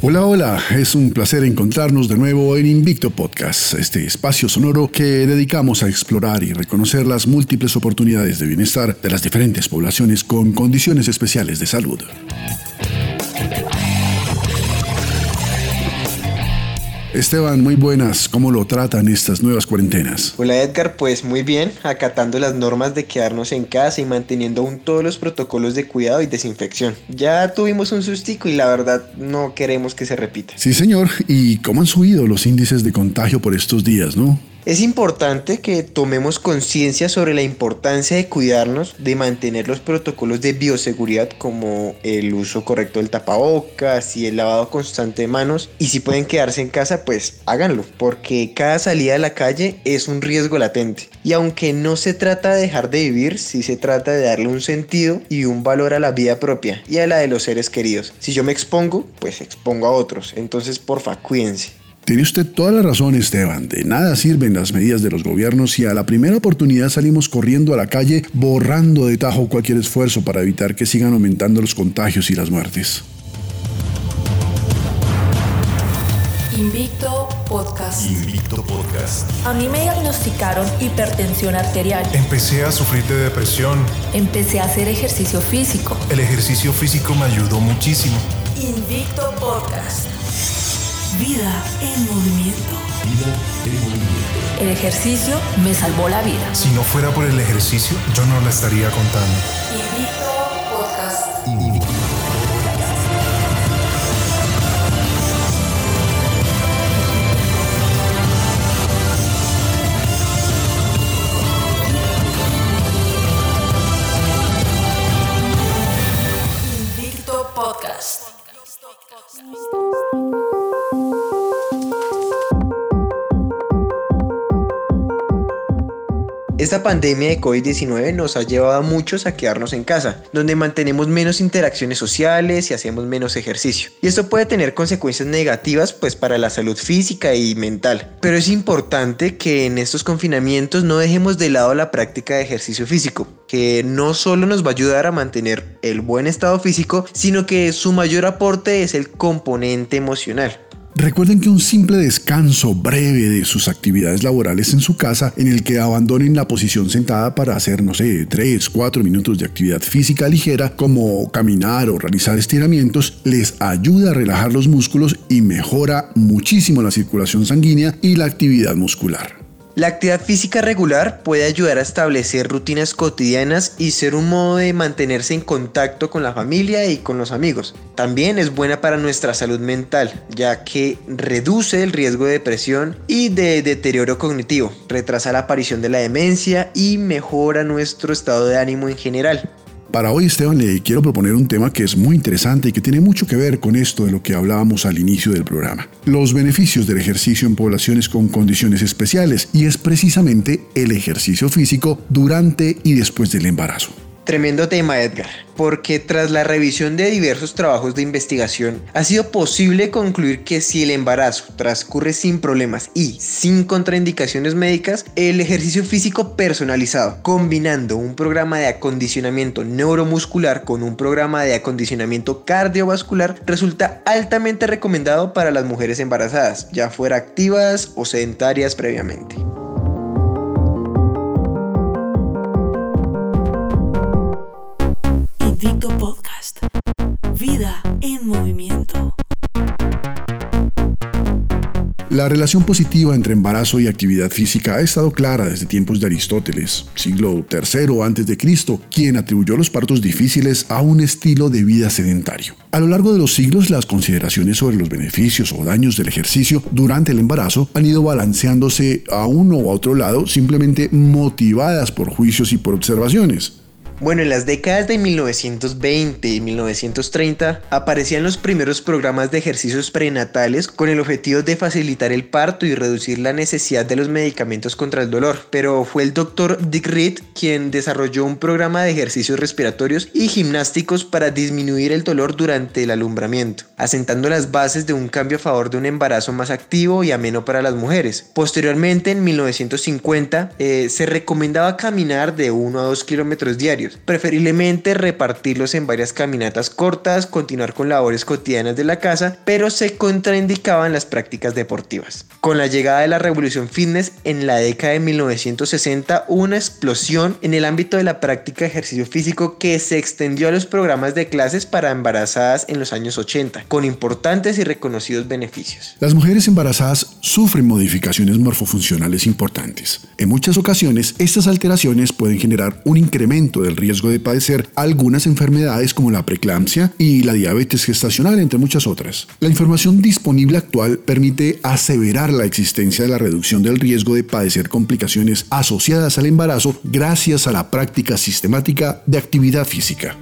Hola, hola, es un placer encontrarnos de nuevo en Invicto Podcast, este espacio sonoro que dedicamos a explorar y reconocer las múltiples oportunidades de bienestar de las diferentes poblaciones con condiciones especiales de salud. Esteban, muy buenas. ¿Cómo lo tratan estas nuevas cuarentenas? Hola Edgar, pues muy bien, acatando las normas de quedarnos en casa y manteniendo aún todos los protocolos de cuidado y desinfección. Ya tuvimos un sustico y la verdad no queremos que se repita. Sí, señor. ¿Y cómo han subido los índices de contagio por estos días, no? Es importante que tomemos conciencia sobre la importancia de cuidarnos, de mantener los protocolos de bioseguridad como el uso correcto del tapabocas y el lavado constante de manos. Y si pueden quedarse en casa, pues háganlo, porque cada salida a la calle es un riesgo latente. Y aunque no se trata de dejar de vivir, sí se trata de darle un sentido y un valor a la vida propia y a la de los seres queridos. Si yo me expongo, pues expongo a otros. Entonces, porfa, cuídense. Tiene usted toda la razón, Esteban. De nada sirven las medidas de los gobiernos si a la primera oportunidad salimos corriendo a la calle borrando de tajo cualquier esfuerzo para evitar que sigan aumentando los contagios y las muertes. Invicto Podcast. Invicto Podcast. A mí me diagnosticaron hipertensión arterial. Empecé a sufrir de depresión. Empecé a hacer ejercicio físico. El ejercicio físico me ayudó muchísimo. Invicto Podcast. Vida en movimiento. Vida en movimiento. El ejercicio me salvó la vida. Si no fuera por el ejercicio, yo no la estaría contando. Esta pandemia de COVID-19 nos ha llevado a muchos a quedarnos en casa, donde mantenemos menos interacciones sociales y hacemos menos ejercicio. Y esto puede tener consecuencias negativas pues para la salud física y mental. Pero es importante que en estos confinamientos no dejemos de lado la práctica de ejercicio físico, que no solo nos va a ayudar a mantener el buen estado físico, sino que su mayor aporte es el componente emocional. Recuerden que un simple descanso breve de sus actividades laborales en su casa, en el que abandonen la posición sentada para hacer, no sé, 3, 4 minutos de actividad física ligera, como caminar o realizar estiramientos, les ayuda a relajar los músculos y mejora muchísimo la circulación sanguínea y la actividad muscular. La actividad física regular puede ayudar a establecer rutinas cotidianas y ser un modo de mantenerse en contacto con la familia y con los amigos. También es buena para nuestra salud mental, ya que reduce el riesgo de depresión y de deterioro cognitivo, retrasa la aparición de la demencia y mejora nuestro estado de ánimo en general. Para hoy, Esteban, le quiero proponer un tema que es muy interesante y que tiene mucho que ver con esto de lo que hablábamos al inicio del programa. Los beneficios del ejercicio en poblaciones con condiciones especiales y es precisamente el ejercicio físico durante y después del embarazo. Tremendo tema, Edgar, porque tras la revisión de diversos trabajos de investigación, ha sido posible concluir que si el embarazo transcurre sin problemas y sin contraindicaciones médicas, el ejercicio físico personalizado, combinando un programa de acondicionamiento neuromuscular con un programa de acondicionamiento cardiovascular, resulta altamente recomendado para las mujeres embarazadas, ya fuera activas o sedentarias previamente. Podcast. Vida en movimiento. La relación positiva entre embarazo y actividad física ha estado clara desde tiempos de Aristóteles, siglo III a.C., quien atribuyó los partos difíciles a un estilo de vida sedentario. A lo largo de los siglos, las consideraciones sobre los beneficios o daños del ejercicio durante el embarazo han ido balanceándose a uno a otro lado, simplemente motivadas por juicios y por observaciones. Bueno, en las décadas de 1920 y 1930 aparecían los primeros programas de ejercicios prenatales con el objetivo de facilitar el parto y reducir la necesidad de los medicamentos contra el dolor, pero fue el doctor Dick Reed quien desarrolló un programa de ejercicios respiratorios y gimnásticos para disminuir el dolor durante el alumbramiento, asentando las bases de un cambio a favor de un embarazo más activo y ameno para las mujeres. Posteriormente, en 1950, eh, se recomendaba caminar de 1 a 2 kilómetros diarios, preferiblemente repartirlos en varias caminatas cortas, continuar con labores cotidianas de la casa, pero se contraindicaban las prácticas deportivas. Con la llegada de la revolución fitness en la década de 1960 hubo una explosión en el ámbito de la práctica de ejercicio físico que se extendió a los programas de clases para embarazadas en los años 80, con importantes y reconocidos beneficios. Las mujeres embarazadas sufren modificaciones morfofuncionales importantes. En muchas ocasiones, estas alteraciones pueden generar un incremento del riesgo de padecer algunas enfermedades como la preeclampsia y la diabetes gestacional, entre muchas otras. La información disponible actual permite aseverar la existencia de la reducción del riesgo de padecer complicaciones asociadas al embarazo gracias a la práctica sistemática de actividad física.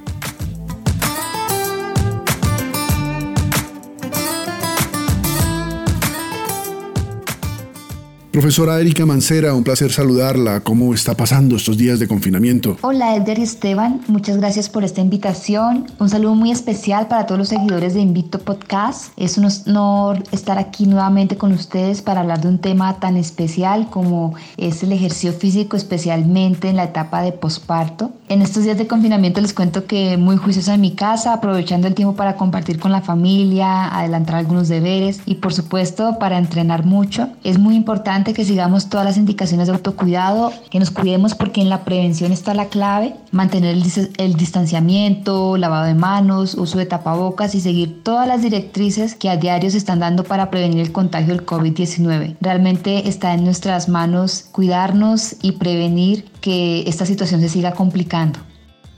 Profesora Erika Mancera, un placer saludarla. ¿Cómo está pasando estos días de confinamiento? Hola Edgar y Esteban, muchas gracias por esta invitación. Un saludo muy especial para todos los seguidores de Invito Podcast. Es un honor estar aquí nuevamente con ustedes para hablar de un tema tan especial como es el ejercicio físico, especialmente en la etapa de posparto. En estos días de confinamiento les cuento que muy juiciosa en mi casa, aprovechando el tiempo para compartir con la familia, adelantar algunos deberes y por supuesto para entrenar mucho. Es muy importante que sigamos todas las indicaciones de autocuidado, que nos cuidemos porque en la prevención está la clave, mantener el, el distanciamiento, lavado de manos, uso de tapabocas y seguir todas las directrices que a diario se están dando para prevenir el contagio del COVID-19. Realmente está en nuestras manos cuidarnos y prevenir que esta situación se siga complicando.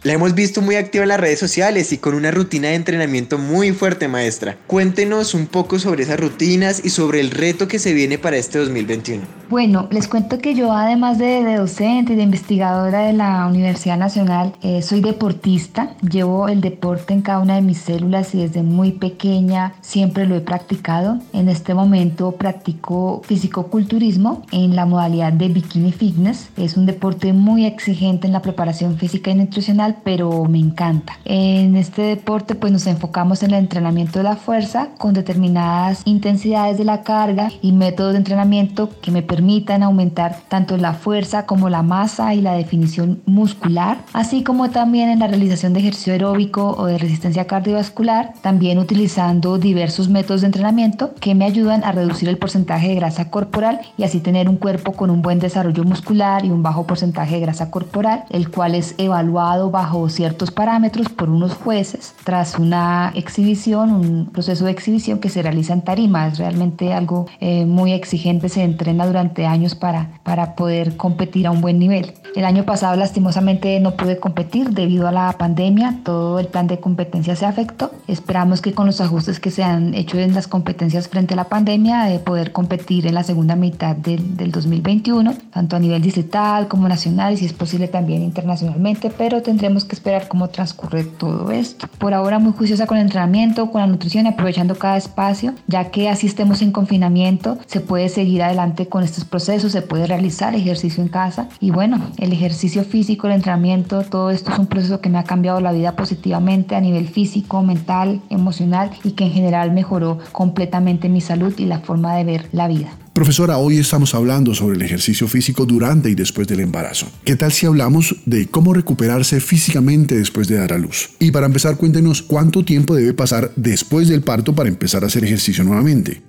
La hemos visto muy activa en las redes sociales y con una rutina de entrenamiento muy fuerte, maestra. Cuéntenos un poco sobre esas rutinas y sobre el reto que se viene para este 2021. Bueno, les cuento que yo además de, docente y de investigadora de la Universidad Nacional, eh, soy deportista. Llevo el deporte en cada una de mis células y desde muy pequeña siempre lo he practicado. En este momento practico fisicoculturismo en la modalidad de bikini fitness. Es un deporte muy exigente en la preparación física y nutricional pero me encanta. En este deporte pues nos enfocamos en el entrenamiento de la fuerza con determinadas intensidades de la carga y métodos de entrenamiento que me permitan aumentar tanto la fuerza como la masa y la definición muscular, así como también en la realización de ejercicio aeróbico o de resistencia cardiovascular, también utilizando diversos métodos de entrenamiento que me ayudan a reducir el porcentaje de grasa corporal y así tener un cuerpo con un buen desarrollo muscular y un bajo porcentaje de grasa corporal, el cual es evaluado bajo ciertos parámetros por unos jueces tras una exhibición, un proceso de exhibición que se realiza en tarima. Es realmente algo eh, muy exigente, se entrena durante años para, para poder competir a un buen nivel. El año pasado lastimosamente no pude competir debido a la pandemia, todo el plan de competencia se afectó. Esperamos que con los ajustes que se han hecho en las competencias frente a la pandemia, de poder competir en la segunda mitad del, del 2021, tanto a nivel distrital como nacional y si es posible también internacionalmente, pero tendremos tenemos que esperar cómo transcurre todo esto. Por ahora muy juiciosa con el entrenamiento, con la nutrición y aprovechando cada espacio, ya que así estemos en confinamiento, se puede seguir adelante con estos procesos, se puede realizar ejercicio en casa y bueno, el ejercicio físico, el entrenamiento, todo esto es un proceso que me ha cambiado la vida positivamente a nivel físico, mental, emocional y que en general mejoró completamente mi salud y la forma de ver la vida. Profesora, hoy estamos hablando sobre el ejercicio físico durante y después del embarazo. ¿Qué tal si hablamos de cómo recuperarse físicamente después de dar a luz? Y para empezar, cuéntenos cuánto tiempo debe pasar después del parto para empezar a hacer ejercicio nuevamente.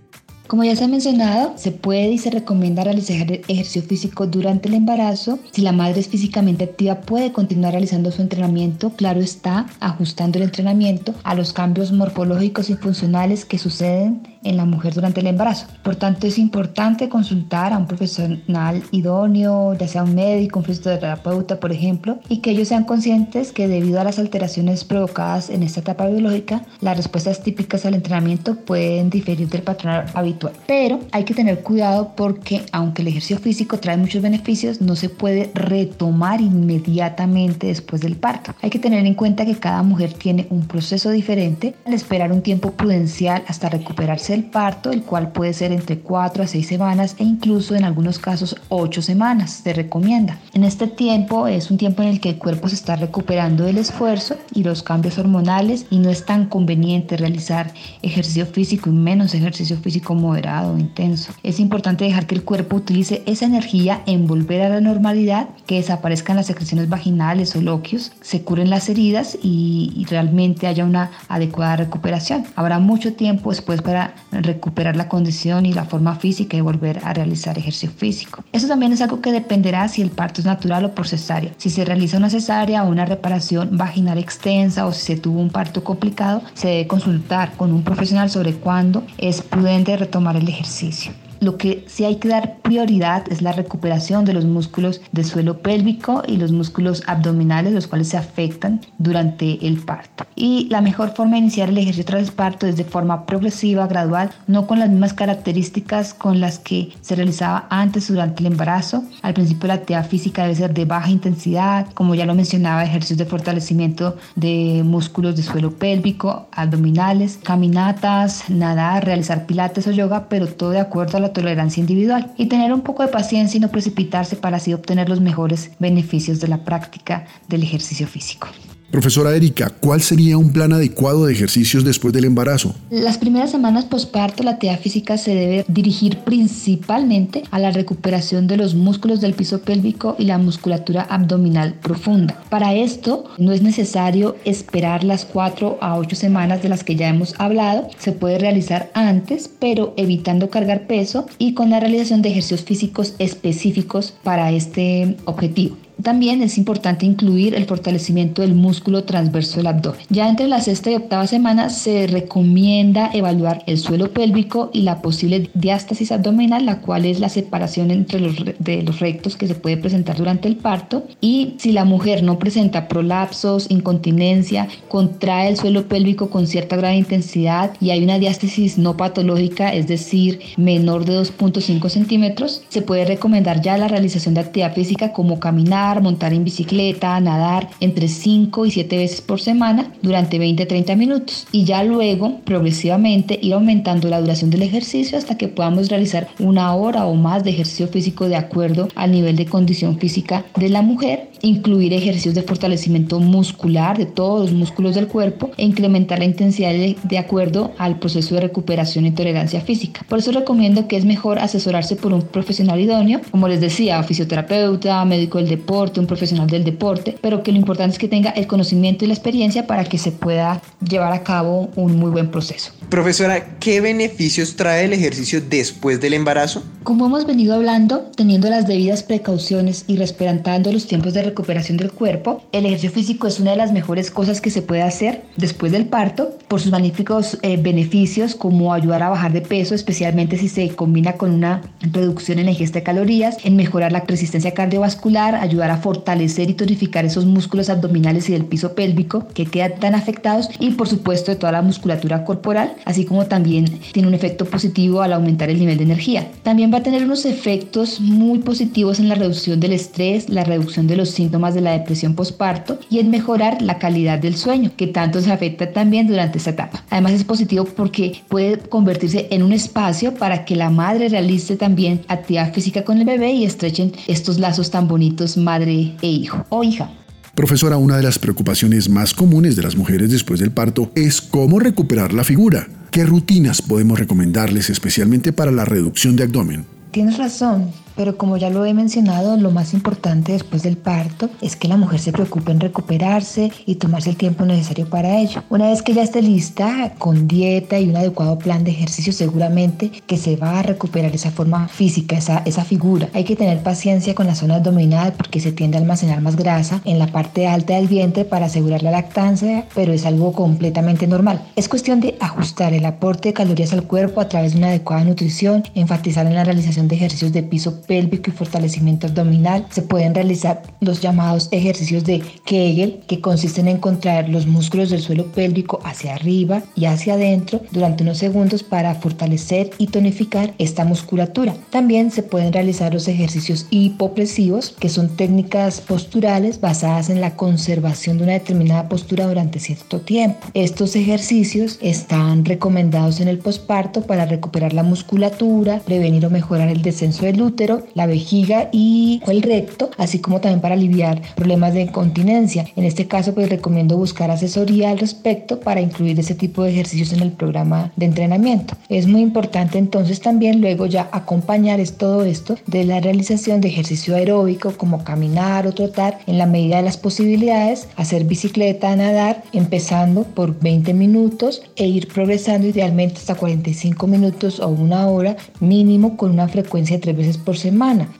Como ya se ha mencionado, se puede y se recomienda realizar ejercicio físico durante el embarazo. Si la madre es físicamente activa, puede continuar realizando su entrenamiento. Claro está, ajustando el entrenamiento a los cambios morfológicos y funcionales que suceden en la mujer durante el embarazo. Por tanto, es importante consultar a un profesional idóneo, ya sea un médico, un fisioterapeuta, por ejemplo, y que ellos sean conscientes que debido a las alteraciones provocadas en esta etapa biológica, las respuestas típicas al entrenamiento pueden diferir del patrón habitual. Pero hay que tener cuidado porque aunque el ejercicio físico trae muchos beneficios, no se puede retomar inmediatamente después del parto. Hay que tener en cuenta que cada mujer tiene un proceso diferente al esperar un tiempo prudencial hasta recuperarse del parto, el cual puede ser entre 4 a 6 semanas e incluso en algunos casos 8 semanas, se recomienda. En este tiempo es un tiempo en el que el cuerpo se está recuperando del esfuerzo y los cambios hormonales y no es tan conveniente realizar ejercicio físico y menos ejercicio físico moderado o intenso. Es importante dejar que el cuerpo utilice esa energía en volver a la normalidad, que desaparezcan las secreciones vaginales o loquios, se curen las heridas y, y realmente haya una adecuada recuperación. Habrá mucho tiempo después para recuperar la condición y la forma física y volver a realizar ejercicio físico. Eso también es algo que dependerá si el parto es natural o por cesárea. Si se realiza una cesárea o una reparación vaginal extensa o si se tuvo un parto complicado, se debe consultar con un profesional sobre cuándo es prudente retomar el ejercicio. Lo que sí hay que dar prioridad es la recuperación de los músculos del suelo pélvico y los músculos abdominales, los cuales se afectan durante el parto. Y la mejor forma de iniciar el ejercicio tras el parto es de forma progresiva, gradual, no con las mismas características con las que se realizaba antes durante el embarazo. Al principio la actividad física debe ser de baja intensidad, como ya lo mencionaba, ejercicios de fortalecimiento de músculos de suelo pélvico, abdominales, caminatas, nadar, realizar pilates o yoga, pero todo de acuerdo a la tolerancia individual y tener un poco de paciencia y no precipitarse para así obtener los mejores beneficios de la práctica del ejercicio físico. Profesora Erika, ¿cuál sería un plan adecuado de ejercicios después del embarazo? Las primeras semanas posparto la actividad física se debe dirigir principalmente a la recuperación de los músculos del piso pélvico y la musculatura abdominal profunda. Para esto no es necesario esperar las 4 a 8 semanas de las que ya hemos hablado, se puede realizar antes, pero evitando cargar peso y con la realización de ejercicios físicos específicos para este objetivo. También es importante incluir el fortalecimiento del músculo transverso del abdomen. Ya entre la sexta y octava semana se recomienda evaluar el suelo pélvico y la posible diástasis abdominal, la cual es la separación entre los, rectos que se puede presentar durante el parto. Y si la mujer no presenta prolapsos, incontinencia, contrae el suelo pélvico con cierta grave intensidad y hay una diástasis no patológica, es decir, menor de 2.5 centímetros, se puede recomendar ya la realización de actividad física como caminar, montar en bicicleta, nadar entre 5 y 7 veces por semana durante 20-30 minutos y ya luego progresivamente ir aumentando la duración del ejercicio hasta que podamos realizar una hora o más de ejercicio físico de acuerdo al nivel de condición física de la mujer, incluir ejercicios de fortalecimiento muscular de todos los músculos del cuerpo e incrementar la intensidad de, de acuerdo al proceso de recuperación y tolerancia física. Por eso recomiendo que es mejor asesorarse por un profesional idóneo, como les decía, fisioterapeuta, médico del deporte, un profesional del deporte, pero que lo importante es que tenga el conocimiento y la experiencia para que se pueda llevar a cabo un muy buen proceso. Profesora, ¿qué beneficios trae el ejercicio después del embarazo? Como hemos venido hablando, teniendo las debidas precauciones y respetando los tiempos de recuperación del cuerpo, el ejercicio físico es una de las mejores cosas que se puede hacer después del parto por sus magníficos eh, beneficios como ayudar a bajar de peso, especialmente si se combina con una reducción en la ingesta de calorías, en mejorar la resistencia cardiovascular, ayudar fortalecer y tonificar esos músculos abdominales y del piso pélvico que quedan tan afectados y por supuesto de toda la musculatura corporal, así como también tiene un efecto positivo al aumentar el nivel de energía. También va a tener unos efectos muy positivos en la reducción del estrés, la reducción de los síntomas de la depresión postparto y en mejorar la calidad del sueño, que tanto se afecta también durante esta etapa. Además es positivo porque puede convertirse en un espacio para que la madre realice también actividad física con el bebé y estrechen estos lazos tan bonitos madre e hijo o hija. Profesora, una de las preocupaciones más comunes de las mujeres después del parto es cómo recuperar la figura. ¿Qué rutinas podemos recomendarles especialmente para la reducción de abdomen? Tienes razón. Pero como ya lo he mencionado, lo más importante después del parto es que la mujer se preocupe en recuperarse y tomarse el tiempo necesario para ello. Una vez que ya esté lista, con dieta y un adecuado plan de ejercicio, seguramente que se va a recuperar esa forma física, esa, esa figura. Hay que tener paciencia con la zona abdominal porque se tiende a almacenar más grasa en la parte alta del vientre para asegurar la lactancia, pero es algo completamente normal. Es cuestión de ajustar el aporte de calorías al cuerpo a través de una adecuada nutrición, enfatizar en la realización de ejercicios de piso pélvico y fortalecimiento abdominal. Se pueden realizar los llamados ejercicios de Kegel, que consisten en contraer los músculos del suelo pélvico hacia arriba y hacia adentro durante unos segundos para fortalecer y tonificar esta musculatura. También se pueden realizar los ejercicios hipopresivos, que son técnicas posturales basadas en la conservación de una determinada postura durante cierto tiempo. Estos ejercicios están recomendados en el posparto para recuperar la musculatura, prevenir o mejorar el descenso del útero, la vejiga y el recto, así como también para aliviar problemas de incontinencia. En este caso, pues recomiendo buscar asesoría al respecto para incluir ese tipo de ejercicios en el programa de entrenamiento. Es muy importante entonces también luego ya acompañar todo esto de la realización de ejercicio aeróbico como caminar o trotar en la medida de las posibilidades, hacer bicicleta, nadar, empezando por 20 minutos e ir progresando idealmente hasta 45 minutos o una hora mínimo con una frecuencia de tres veces por semana.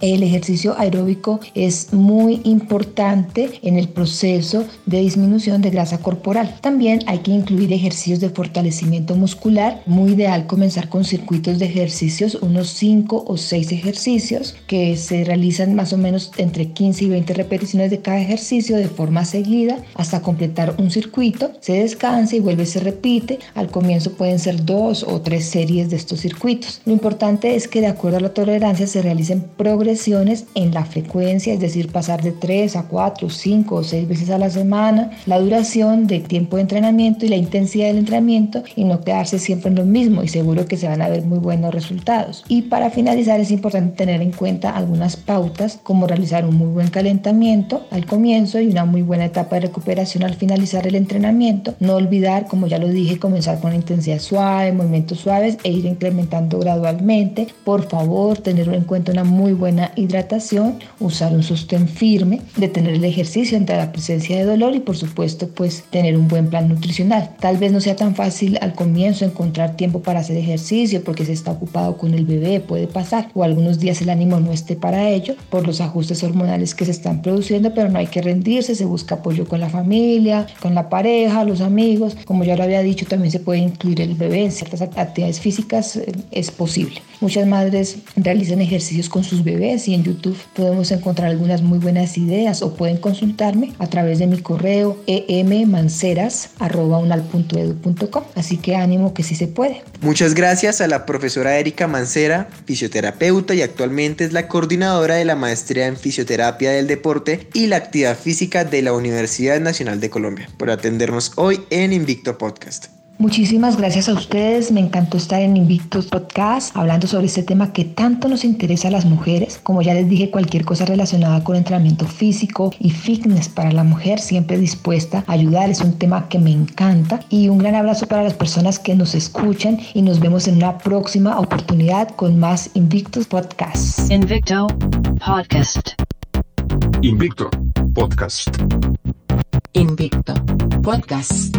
El ejercicio aeróbico es muy importante en el proceso de disminución de grasa corporal. También hay que incluir ejercicios de fortalecimiento muscular, muy ideal comenzar con circuitos de ejercicios, unos 5 o 6 ejercicios que se realizan más o menos entre 15 y 20 repeticiones de cada ejercicio de forma seguida hasta completar un circuito. Se descansa y vuelve, se repite. Al comienzo pueden ser dos o tres series de estos circuitos. Lo importante es que de acuerdo a la tolerancia se progresiones en la frecuencia, es decir, pasar de 3 a 4, 5 o 6 veces a la semana, la duración del tiempo de entrenamiento y la intensidad del entrenamiento y no quedarse siempre en lo mismo y seguro que se van a ver muy buenos resultados. Y para finalizar es importante tener en cuenta algunas pautas como realizar un muy buen calentamiento al comienzo y una muy buena etapa de recuperación al finalizar el entrenamiento. No olvidar, como ya lo dije, comenzar con intensidad suave, movimientos suaves e ir incrementando gradualmente. Por favor, tener en cuenta una muy buena hidratación, usar un sostén firme, detener el ejercicio ante la presencia de dolor y por supuesto pues tener un buen plan nutricional. Tal vez no sea tan fácil al comienzo encontrar tiempo para hacer ejercicio porque se está ocupado con el bebé, puede pasar, o algunos días el ánimo no esté para ello por los ajustes hormonales que se están produciendo, pero no hay que rendirse, se busca apoyo con la familia, con la pareja, los amigos, como ya lo había dicho, también se puede incluir el bebé en ciertas actividades físicas, eh, es posible. Muchas madres realizan ejercicios con sus bebés y en YouTube podemos encontrar algunas muy buenas ideas o pueden consultarme a través de mi correo emmanceras.unal.edu.com. Así que ánimo que sí se puede. Muchas gracias a la profesora Erika Mancera, fisioterapeuta y actualmente es la coordinadora de la maestría en fisioterapia del deporte y la actividad física de la Universidad Nacional de Colombia, por atendernos hoy en Invicto Podcast. Muchísimas gracias a ustedes. Me encantó estar en Invictus Podcast hablando sobre este tema que tanto nos interesa a las mujeres. Como ya les dije, cualquier cosa relacionada con entrenamiento físico y fitness para la mujer, siempre dispuesta a ayudar. Es un tema que me encanta. Y un gran abrazo para las personas que nos escuchan y nos vemos en una próxima oportunidad con más Invictus Podcast. Invicto Podcast. Invicto Podcast. Invicto Podcast.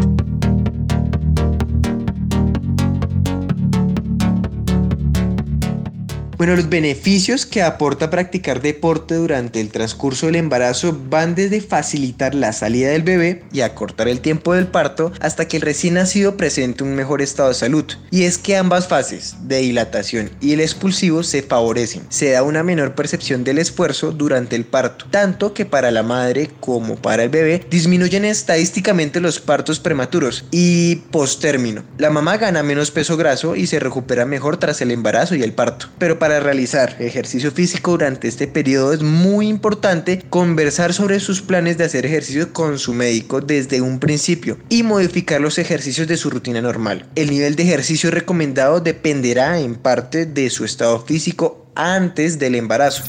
Bueno, los beneficios que aporta practicar deporte durante el transcurso del embarazo van desde facilitar la salida del bebé y acortar el tiempo del parto hasta que el recién nacido presente un mejor estado de salud. Y es que ambas fases, de dilatación y el expulsivo, se favorecen. Se da una menor percepción del esfuerzo durante el parto, tanto que para la madre como para el bebé disminuyen estadísticamente los partos prematuros y postérmino. La mamá gana menos peso graso y se recupera mejor tras el embarazo y el parto. Pero para realizar ejercicio físico durante este periodo es muy importante conversar sobre sus planes de hacer ejercicio con su médico desde un principio y modificar los ejercicios de su rutina normal. El nivel de ejercicio recomendado dependerá en parte de su estado físico antes del embarazo.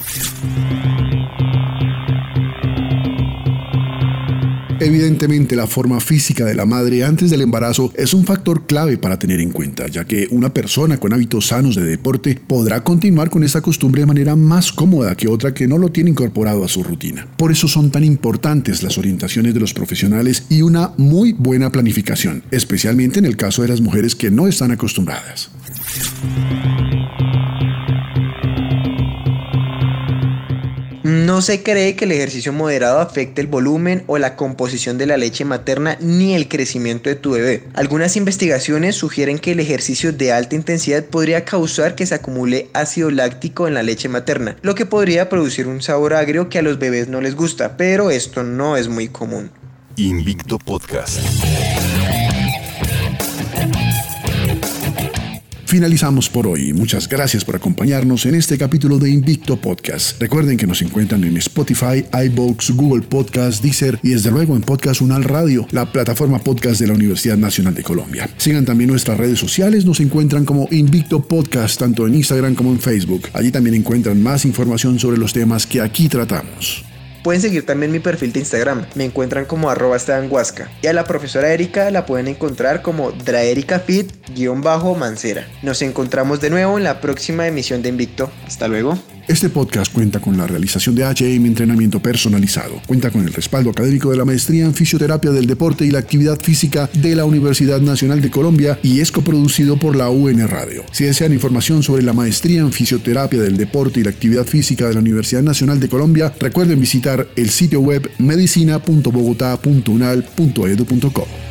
Evidentemente, la forma física de la madre antes del embarazo es un factor clave para tener en cuenta, ya que una persona con hábitos sanos de deporte podrá continuar con esta costumbre de manera más cómoda que otra que no lo tiene incorporado a su rutina. Por eso son tan importantes las orientaciones de los profesionales y una muy buena planificación, especialmente en el caso de las mujeres que no están acostumbradas. No se cree que el ejercicio moderado afecte el volumen o la composición de la leche materna ni el crecimiento de tu bebé. Algunas investigaciones sugieren que el ejercicio de alta intensidad podría causar que se acumule ácido láctico en la leche materna, lo que podría producir un sabor agrio que a los bebés no les gusta, pero esto no es muy común. Invicto Podcast. Finalizamos por hoy. Muchas gracias por acompañarnos en este capítulo de Invicto Podcast. Recuerden que nos encuentran en Spotify, iVoox, Google Podcast, Deezer y desde luego en Podcast Unal Radio, la plataforma podcast de la Universidad Nacional de Colombia. Sigan también nuestras redes sociales, nos encuentran como Invicto Podcast tanto en Instagram como en Facebook. Allí también encuentran más información sobre los temas que aquí tratamos. Pueden seguir también mi perfil de Instagram, me encuentran como arroba. Y a la profesora Erika la pueden encontrar como draericafit-mancera. Nos encontramos de nuevo en la próxima emisión de Invicto. Hasta luego. Este podcast cuenta con la realización de HM Entrenamiento Personalizado. Cuenta con el respaldo académico de la Maestría en Fisioterapia del Deporte y la Actividad Física de la Universidad Nacional de Colombia y es coproducido por la UN Radio. Si desean información sobre la Maestría en Fisioterapia del Deporte y la Actividad Física de la Universidad Nacional de Colombia, recuerden visitar el sitio web medicina.bogotá.unal.edu.co.